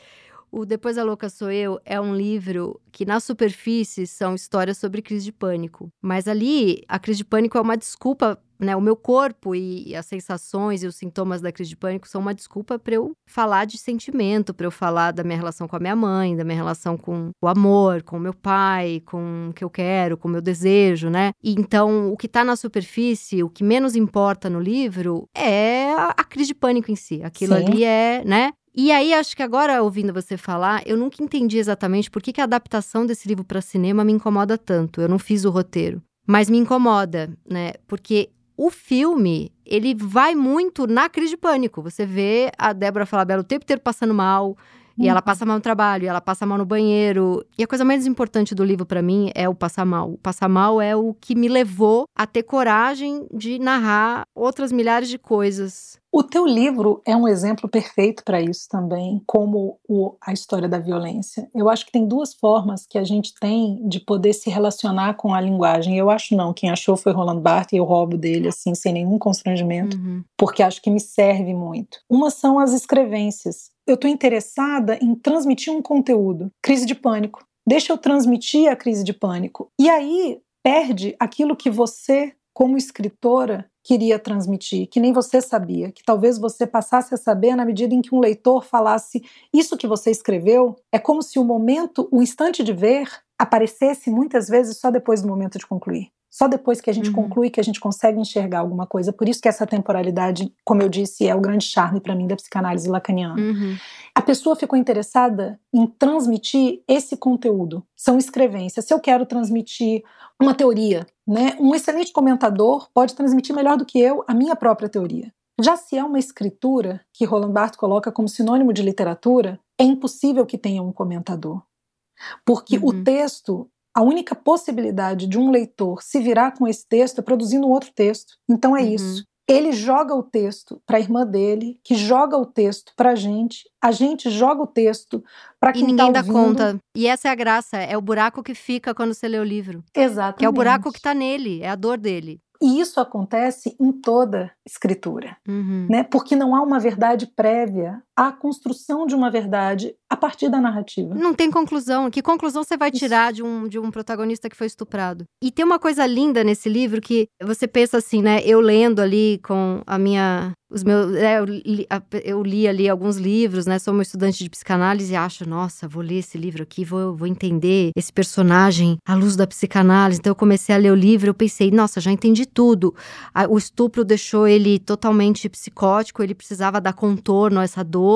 [SPEAKER 1] O Depois a Louca Sou Eu é um livro que, na superfície, são histórias sobre crise de pânico. Mas ali, a crise de pânico é uma desculpa né, o meu corpo e as sensações e os sintomas da crise de pânico são uma desculpa para eu falar de sentimento, para eu falar da minha relação com a minha mãe, da minha relação com o amor, com o meu pai, com o que eu quero, com o meu desejo, né? E então, o que está na superfície, o que menos importa no livro é a crise de pânico em si. Aquilo Sim. ali é, né? E aí, acho que agora, ouvindo você falar, eu nunca entendi exatamente por que, que a adaptação desse livro para cinema me incomoda tanto. Eu não fiz o roteiro. Mas me incomoda, né? Porque o filme, ele vai muito na crise de pânico. Você vê a Débora Falabella o tempo inteiro passando mal, e ela uhum. passa mal no trabalho, e ela passa mal no banheiro. E a coisa mais importante do livro para mim é o passar mal. O passar mal é o que me levou a ter coragem de narrar outras milhares de coisas
[SPEAKER 2] o teu livro é um exemplo perfeito para isso também, como o, a história da violência. Eu acho que tem duas formas que a gente tem de poder se relacionar com a linguagem. Eu acho não, quem achou foi Roland Barthes e eu roubo dele assim sem nenhum constrangimento, uhum. porque acho que me serve muito. Uma são as escrevências. Eu estou interessada em transmitir um conteúdo, crise de pânico. Deixa eu transmitir a crise de pânico. E aí perde aquilo que você como escritora queria transmitir, que nem você sabia, que talvez você passasse a saber na medida em que um leitor falasse isso que você escreveu, é como se o momento, o instante de ver, aparecesse muitas vezes só depois do momento de concluir. Só depois que a gente uhum. conclui que a gente consegue enxergar alguma coisa. Por isso que essa temporalidade, como eu disse, é o grande charme para mim da psicanálise lacaniana. Uhum. A pessoa ficou interessada em transmitir esse conteúdo. São escrevências. Se eu quero transmitir uma teoria, né, um excelente comentador pode transmitir melhor do que eu a minha própria teoria. Já se é uma escritura, que Roland Barthes coloca como sinônimo de literatura, é impossível que tenha um comentador. Porque uhum. o texto a única possibilidade de um leitor se virar com esse texto é produzindo outro texto. Então é uhum. isso. Ele joga o texto para a irmã dele, que joga o texto para a gente, a gente joga o texto para quem
[SPEAKER 1] E ninguém
[SPEAKER 2] tá
[SPEAKER 1] dá conta. E essa é a graça, é o buraco que fica quando você lê o livro.
[SPEAKER 2] Exatamente.
[SPEAKER 1] Que é o buraco que está nele, é a dor dele.
[SPEAKER 2] E isso acontece em toda escritura, uhum. né? Porque não há uma verdade prévia à construção de uma verdade a partir da narrativa.
[SPEAKER 1] Não tem conclusão. Que conclusão você vai tirar de um, de um protagonista que foi estuprado? E tem uma coisa linda nesse livro que você pensa assim, né? Eu lendo ali com a minha os meus, é, eu, li, eu, li, ali alguns livros, né? Sou uma estudante de psicanálise e acho, nossa, vou ler esse livro aqui, vou, vou entender esse personagem à luz da psicanálise. Então eu comecei a ler o livro, eu pensei, nossa, já entendi tudo. O estupro deixou ele totalmente psicótico, ele precisava dar contorno a essa dor,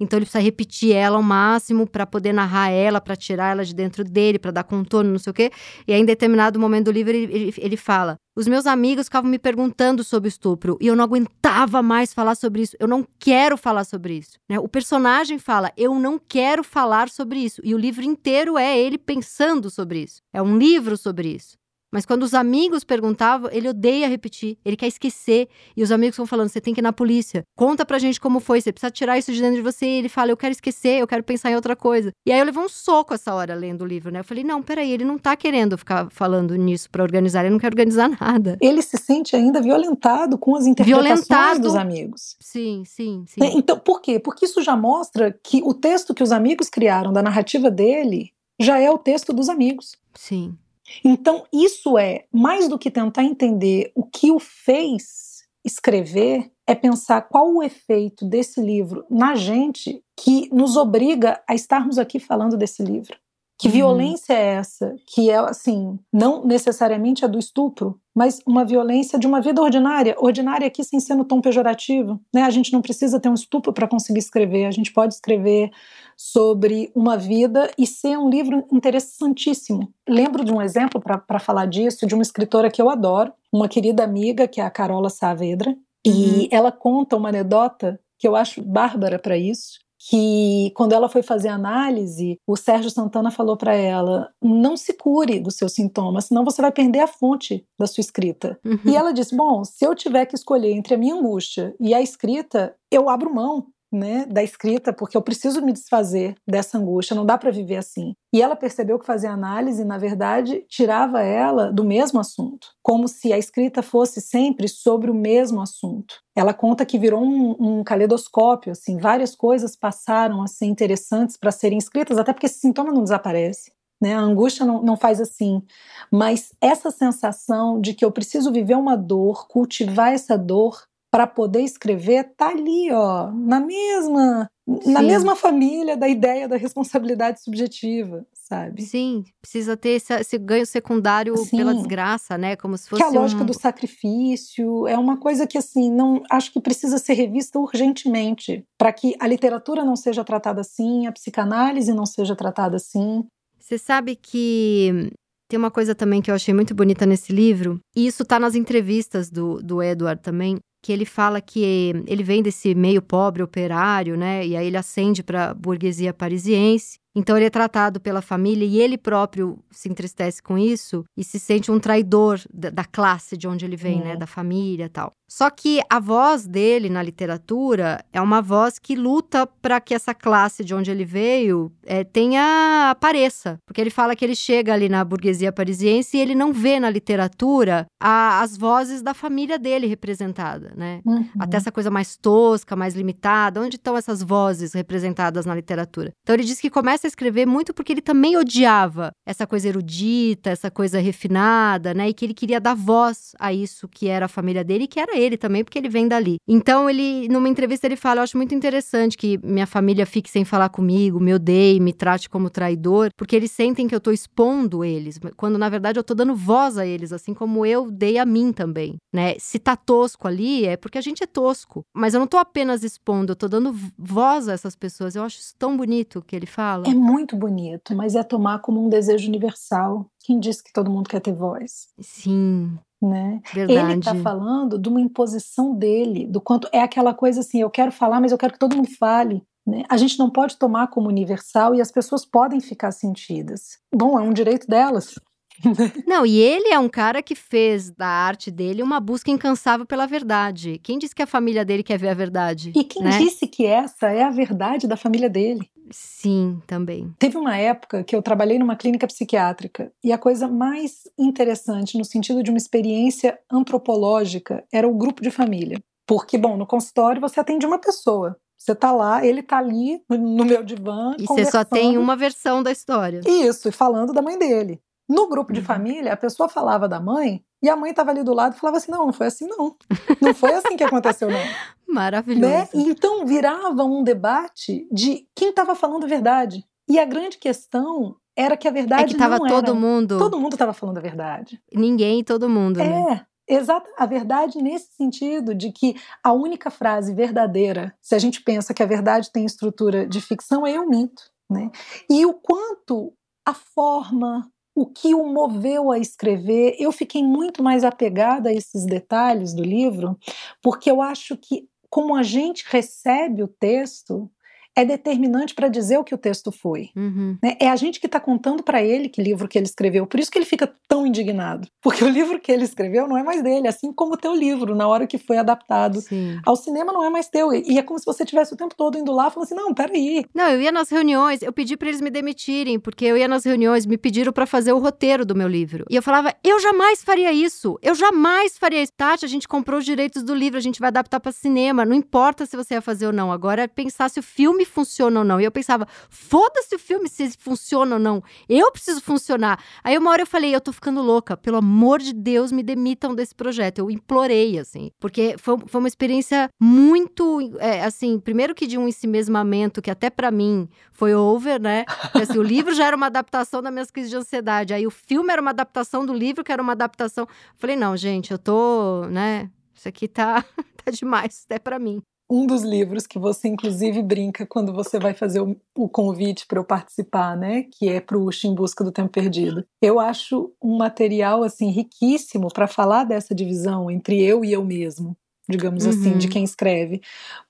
[SPEAKER 1] então ele precisa repetir ela ao máximo para poder narrar ela, para tirar ela de dentro dele, para dar contorno, não sei o quê. E aí, em determinado momento do livro, ele, ele, ele fala: os meus amigos ficavam me perguntando sobre estupro e eu não aguentava mais falar sobre isso. Eu não quero falar sobre isso. Né? O personagem fala: eu não quero falar sobre isso. E o livro inteiro é ele pensando sobre isso. É um livro sobre isso. Mas quando os amigos perguntavam, ele odeia repetir, ele quer esquecer. E os amigos vão falando: você tem que ir na polícia, conta pra gente como foi, você precisa tirar isso de dentro de você. E ele fala: eu quero esquecer, eu quero pensar em outra coisa. E aí eu levei um soco essa hora lendo o livro, né? Eu falei: não, peraí, ele não tá querendo ficar falando nisso para organizar, ele não quer organizar nada.
[SPEAKER 2] Ele se sente ainda violentado com as interpretações violentado. dos amigos.
[SPEAKER 1] Sim, sim, sim.
[SPEAKER 2] Né, então, por quê? Porque isso já mostra que o texto que os amigos criaram da narrativa dele já é o texto dos amigos.
[SPEAKER 1] Sim.
[SPEAKER 2] Então, isso é mais do que tentar entender o que o fez escrever, é pensar qual o efeito desse livro na gente que nos obriga a estarmos aqui falando desse livro. Que uhum. violência é essa? Que é, assim, não necessariamente a do estupro, mas uma violência de uma vida ordinária, ordinária aqui sem ser no tom pejorativo. Né? A gente não precisa ter um estupro para conseguir escrever, a gente pode escrever sobre uma vida e ser um livro interessantíssimo. Lembro de um exemplo para falar disso, de uma escritora que eu adoro, uma querida amiga, que é a Carola Saavedra, uhum. e ela conta uma anedota que eu acho bárbara para isso, que quando ela foi fazer análise, o Sérgio Santana falou para ela: não se cure dos seus sintomas, senão você vai perder a fonte da sua escrita. Uhum. E ela disse: bom, se eu tiver que escolher entre a minha angústia e a escrita, eu abro mão né, da escrita, porque eu preciso me desfazer dessa angústia, não dá para viver assim. E ela percebeu que fazer análise, na verdade, tirava ela do mesmo assunto, como se a escrita fosse sempre sobre o mesmo assunto. Ela conta que virou um, um caleidoscópio, assim, várias coisas passaram a ser interessantes para serem escritas, até porque esse sintoma não desaparece. Né? A angústia não, não faz assim. Mas essa sensação de que eu preciso viver uma dor, cultivar essa dor, para poder escrever tá ali, ó, na mesma Sim. na mesma família da ideia da responsabilidade subjetiva, sabe?
[SPEAKER 1] Sim, precisa ter esse, esse ganho secundário Sim. pela desgraça, né? Como se fosse
[SPEAKER 2] que a lógica
[SPEAKER 1] um...
[SPEAKER 2] do sacrifício é uma coisa que assim não acho que precisa ser revista urgentemente para que a literatura não seja tratada assim, a psicanálise não seja tratada assim.
[SPEAKER 1] Você sabe que tem uma coisa também que eu achei muito bonita nesse livro, e isso tá nas entrevistas do, do Edward também, que ele fala que ele vem desse meio pobre operário, né? E aí ele ascende para a burguesia parisiense. Então ele é tratado pela família e ele próprio se entristece com isso e se sente um traidor da, da classe de onde ele vem, né? Da família, tal. Só que a voz dele na literatura é uma voz que luta para que essa classe de onde ele veio é, tenha apareça, porque ele fala que ele chega ali na burguesia parisiense e ele não vê na literatura a, as vozes da família dele representada, né? Uhum. Até essa coisa mais tosca, mais limitada. Onde estão essas vozes representadas na literatura? Então ele diz que começa a escrever muito porque ele também odiava essa coisa erudita, essa coisa refinada, né? E que ele queria dar voz a isso que era a família dele e que era ele também, porque ele vem dali. Então, ele, numa entrevista, ele fala: Eu acho muito interessante que minha família fique sem falar comigo, me odeie, me trate como traidor, porque eles sentem que eu tô expondo eles, quando na verdade eu tô dando voz a eles, assim como eu dei a mim também, né? Se tá tosco ali, é porque a gente é tosco. Mas eu não tô apenas expondo, eu tô dando voz a essas pessoas. Eu acho isso tão bonito que ele fala.
[SPEAKER 2] É muito bonito, mas é tomar como um desejo universal. Quem disse que todo mundo quer ter voz?
[SPEAKER 1] Sim.
[SPEAKER 2] Né? Ele está falando de uma imposição dele, do quanto é aquela coisa assim, eu quero falar, mas eu quero que todo mundo fale. Né? A gente não pode tomar como universal e as pessoas podem ficar sentidas. Bom, é um direito delas.
[SPEAKER 1] Não, e ele é um cara que fez da arte dele uma busca incansável pela verdade. Quem disse que a família dele quer ver a verdade?
[SPEAKER 2] E quem
[SPEAKER 1] né?
[SPEAKER 2] disse que essa é a verdade da família dele?
[SPEAKER 1] Sim, também.
[SPEAKER 2] Teve uma época que eu trabalhei numa clínica psiquiátrica e a coisa mais interessante, no sentido de uma experiência antropológica, era o grupo de família. Porque, bom, no consultório você atende uma pessoa. Você tá lá, ele tá ali no meu divã.
[SPEAKER 1] E você só tem uma versão da história.
[SPEAKER 2] Isso, e falando da mãe dele. No grupo de uhum. família, a pessoa falava da mãe e a mãe estava ali do lado e falava assim: não, não foi assim, não. Não foi assim que aconteceu, não.
[SPEAKER 1] Maravilhoso. Né?
[SPEAKER 2] Então virava um debate de quem estava falando a verdade. E a grande questão era que a verdade é que
[SPEAKER 1] tava todo
[SPEAKER 2] era.
[SPEAKER 1] mundo.
[SPEAKER 2] Todo mundo estava falando a verdade.
[SPEAKER 1] Ninguém e todo mundo.
[SPEAKER 2] É.
[SPEAKER 1] Né?
[SPEAKER 2] Exato, a verdade nesse sentido de que a única frase verdadeira, se a gente pensa que a verdade tem estrutura de ficção, é eu minto. Né? E o quanto a forma, o que o moveu a escrever. Eu fiquei muito mais apegada a esses detalhes do livro, porque eu acho que, como a gente recebe o texto, é determinante para dizer o que o texto foi.
[SPEAKER 1] Uhum.
[SPEAKER 2] Né? É a gente que está contando para ele que livro que ele escreveu. Por isso que ele fica tão indignado. Porque o livro que ele escreveu não é mais dele, assim como o teu livro, na hora que foi adaptado
[SPEAKER 1] Sim.
[SPEAKER 2] ao cinema, não é mais teu. E é como se você tivesse o tempo todo indo lá falando assim: não, peraí.
[SPEAKER 1] Não, eu ia nas reuniões, eu pedi para eles me demitirem, porque eu ia nas reuniões, me pediram para fazer o roteiro do meu livro. E eu falava: eu jamais faria isso. Eu jamais faria isso. Tati, a gente comprou os direitos do livro, a gente vai adaptar para cinema. Não importa se você ia fazer ou não. Agora é pensar se o filme filme funciona ou não. E eu pensava, foda-se o filme se funciona ou não. Eu preciso funcionar. Aí uma hora eu falei, eu tô ficando louca. Pelo amor de Deus, me demitam desse projeto. Eu implorei, assim. Porque foi, foi uma experiência muito, é, assim, primeiro que de um ensimesmamento que até para mim foi over, né? Porque, assim, o livro já era uma adaptação das minhas crises de ansiedade. Aí o filme era uma adaptação do livro, que era uma adaptação. Falei, não, gente, eu tô, né? Isso aqui tá, tá demais, até para mim
[SPEAKER 2] um dos livros que você inclusive brinca quando você vai fazer o, o convite para eu participar, né, que é para o em busca do tempo perdido. Eu acho um material assim riquíssimo para falar dessa divisão entre eu e eu mesmo, digamos uhum. assim, de uhum. quem escreve,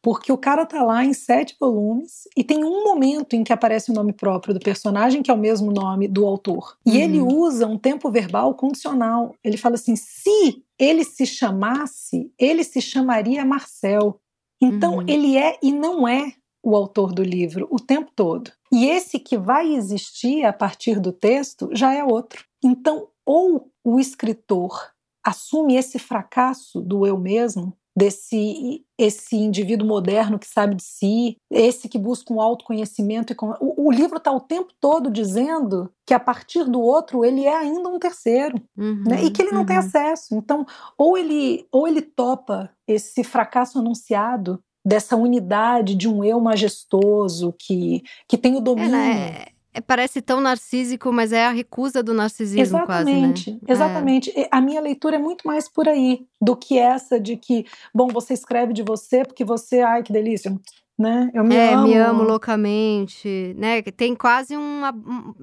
[SPEAKER 2] porque o cara tá lá em sete volumes e tem um momento em que aparece o nome próprio do personagem que é o mesmo nome do autor e uhum. ele usa um tempo verbal condicional. Ele fala assim: se ele se chamasse, ele se chamaria Marcel. Então, uhum. ele é e não é o autor do livro o tempo todo. E esse que vai existir a partir do texto já é outro. Então, ou o escritor assume esse fracasso do eu mesmo, desse esse indivíduo moderno que sabe de si, esse que busca um autoconhecimento. E o, o livro está o tempo todo dizendo que a partir do outro ele é ainda um terceiro, uhum, né? e que ele não uhum. tem acesso. Então, ou ele ou ele topa esse fracasso anunciado dessa unidade de um eu majestoso que, que tem o domínio.
[SPEAKER 1] É, é, parece tão narcísico, mas é a recusa do narcisismo
[SPEAKER 2] exatamente,
[SPEAKER 1] quase, né?
[SPEAKER 2] Exatamente. É. A minha leitura é muito mais por aí do que essa de que, bom, você escreve de você porque você, ai, que delícia né?
[SPEAKER 1] Eu me é, amo. me amo loucamente, né? Tem quase uma,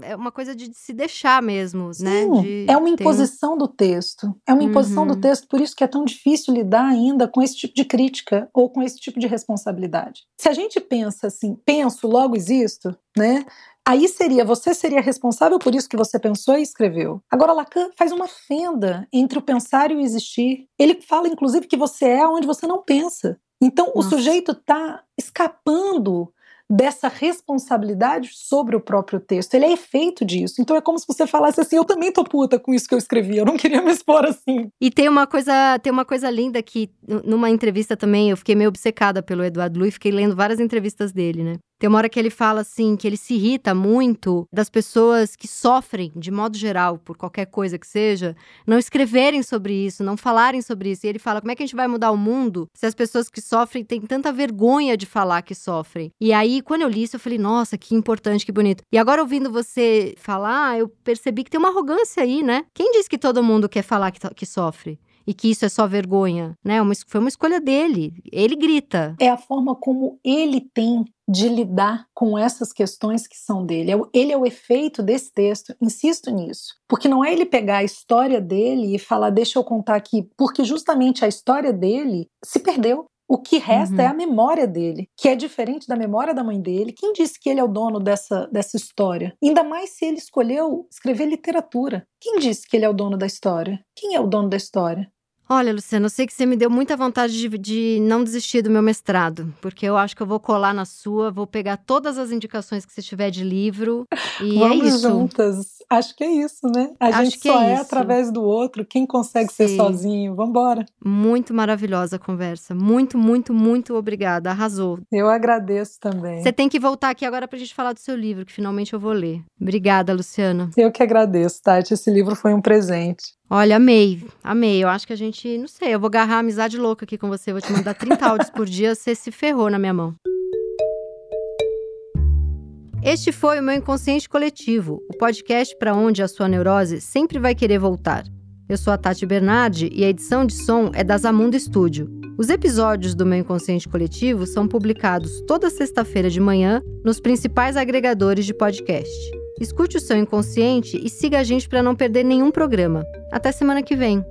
[SPEAKER 1] é uma coisa de se deixar mesmo, né? Sim,
[SPEAKER 2] né? De, é uma imposição um... do texto. É uma imposição uhum. do texto, por isso que é tão difícil lidar ainda com esse tipo de crítica ou com esse tipo de responsabilidade. Se a gente pensa assim, penso, logo existo, né? Aí seria, você seria responsável por isso que você pensou e escreveu. Agora, Lacan faz uma fenda entre o pensar e o existir. Ele fala, inclusive, que você é onde você não pensa. Então, Nossa. o sujeito está escapando dessa responsabilidade sobre o próprio texto. Ele é efeito disso. Então é como se você falasse assim: eu também tô puta com isso que eu escrevi, eu não queria me expor assim.
[SPEAKER 1] E tem uma coisa, tem uma coisa linda que numa entrevista também eu fiquei meio obcecada pelo Eduardo Luiz, fiquei lendo várias entrevistas dele, né? Tem uma hora que ele fala assim que ele se irrita muito das pessoas que sofrem, de modo geral, por qualquer coisa que seja, não escreverem sobre isso, não falarem sobre isso. E ele fala: como é que a gente vai mudar o mundo se as pessoas que sofrem têm tanta vergonha de falar que sofrem? E aí, quando eu li isso, eu falei: nossa, que importante, que bonito. E agora, ouvindo você falar, eu percebi que tem uma arrogância aí, né? Quem diz que todo mundo quer falar que, que sofre? E que isso é só vergonha, né? Uma, foi uma escolha dele. Ele grita.
[SPEAKER 2] É a forma como ele tem de lidar com essas questões que são dele. É ele é o efeito desse texto, insisto nisso. Porque não é ele pegar a história dele e falar, deixa eu contar aqui, porque justamente a história dele se perdeu. O que resta uhum. é a memória dele, que é diferente da memória da mãe dele. Quem disse que ele é o dono dessa, dessa história? Ainda mais se ele escolheu escrever literatura. Quem disse que ele é o dono da história? Quem é o dono da história?
[SPEAKER 1] Olha, Luciana, eu sei que você me deu muita vontade de, de, não desistir do meu mestrado, porque eu acho que eu vou colar na sua, vou pegar todas as indicações que você tiver de livro e
[SPEAKER 2] Vamos
[SPEAKER 1] é isso.
[SPEAKER 2] juntas. Acho que é isso, né? A acho gente só é, é através do outro. Quem consegue Sim. ser sozinho? Vambora.
[SPEAKER 1] Muito maravilhosa a conversa. Muito, muito, muito obrigada. Arrasou.
[SPEAKER 2] Eu agradeço também.
[SPEAKER 1] Você tem que voltar aqui agora pra gente falar do seu livro, que finalmente eu vou ler. Obrigada, Luciana.
[SPEAKER 2] Eu que agradeço, Tati. Esse livro foi um presente.
[SPEAKER 1] Olha, amei, amei. Eu acho que a gente, não sei, eu vou agarrar amizade louca aqui com você. Vou te mandar 30 áudios por dia, você se ferrou na minha mão. Este foi o meu Inconsciente Coletivo, o podcast para onde a sua neurose sempre vai querer voltar. Eu sou a Tati Bernardi e a edição de som é da Zamundo Studio. Os episódios do meu Inconsciente Coletivo são publicados toda sexta-feira de manhã nos principais agregadores de podcast. Escute o seu inconsciente e siga a gente para não perder nenhum programa. Até semana que vem.